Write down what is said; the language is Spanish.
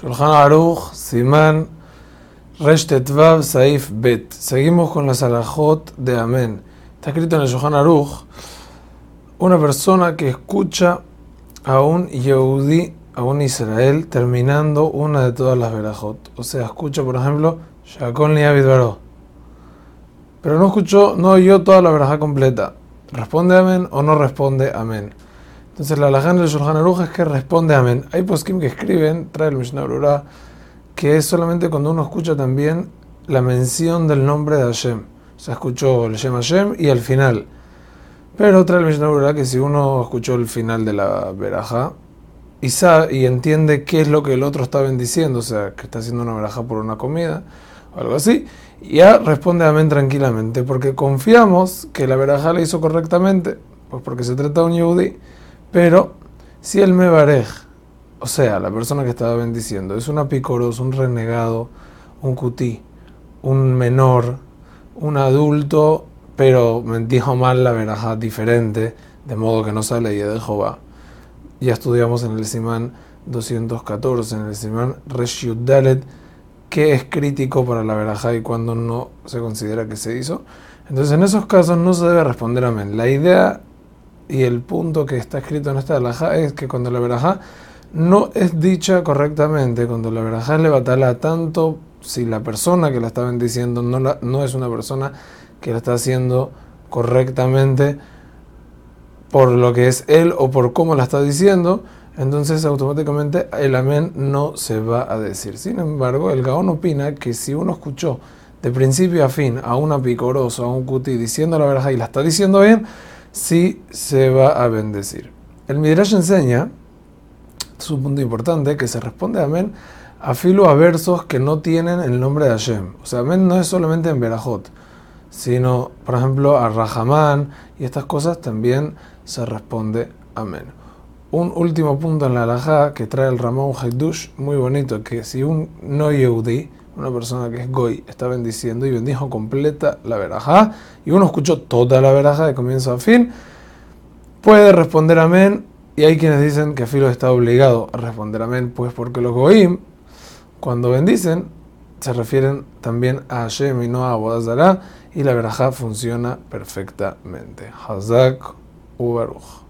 Shulchan Aruch, Simán, Reshtetvav, Saif, Bet. Seguimos con las alajot de Amén. Está escrito en el Shulchan Aruch, una persona que escucha a un Yehudi, a un Israel, terminando una de todas las verajot. O sea, escucha, por ejemplo, Shakon Liavid Baró. Pero no escuchó, no oyó toda la verajá completa. ¿Responde amén o no responde amén? Entonces la alaján del Shulchan Aruch es que responde amén. Hay poskim que escriben, trae el Mishnah Brura, que es solamente cuando uno escucha también la mención del nombre de Hashem. O sea, escuchó el Shem Hashem y al final. Pero trae el Mishnah Brura que si uno escuchó el final de la verajá y, sabe, y entiende qué es lo que el otro está bendiciendo, o sea, que está haciendo una verajá por una comida o algo así, ya responde amén tranquilamente, porque confiamos que la verajá la hizo correctamente, pues porque se trata de un yehudi. Pero si el Mebarej, o sea, la persona que estaba bendiciendo, es un apicoros, un renegado, un cutí, un menor, un adulto, pero dijo mal la verajá diferente, de modo que no sale y de Jehová. Ya estudiamos en el Simán 214, en el Simán Reshiud Dalet, que es crítico para la verajá y cuando no se considera que se hizo. Entonces, en esos casos no se debe responder amén. La idea y el punto que está escrito en esta alajá es que cuando la verajá no es dicha correctamente, cuando la verajá le batala tanto si la persona que la está bendiciendo no, la, no es una persona que la está haciendo correctamente por lo que es él o por cómo la está diciendo, entonces automáticamente el amén no se va a decir. Sin embargo, el Gaón opina que si uno escuchó de principio a fin a una picorosa, a un cuti diciendo la verajá y la está diciendo bien, sí se va a bendecir. El Midrash enseña, es un punto importante, que se responde amén a filo a versos que no tienen el nombre de Hashem. O sea, amén no es solamente en Berajot, sino, por ejemplo, a Rahamán y estas cosas también se responde amén. Un último punto en la alajá que trae el Ramón Haidush, muy bonito, que si un no yehudi, una persona que es goy, está bendiciendo y bendijo completa la verajá, y uno escuchó toda la verajá de comienzo a fin, puede responder amén, y hay quienes dicen que Filo está obligado a responder amén, pues porque los goim, cuando bendicen, se refieren también a Hashem y no a Abodazara, y la verajá funciona perfectamente. Hazak Ubaruch.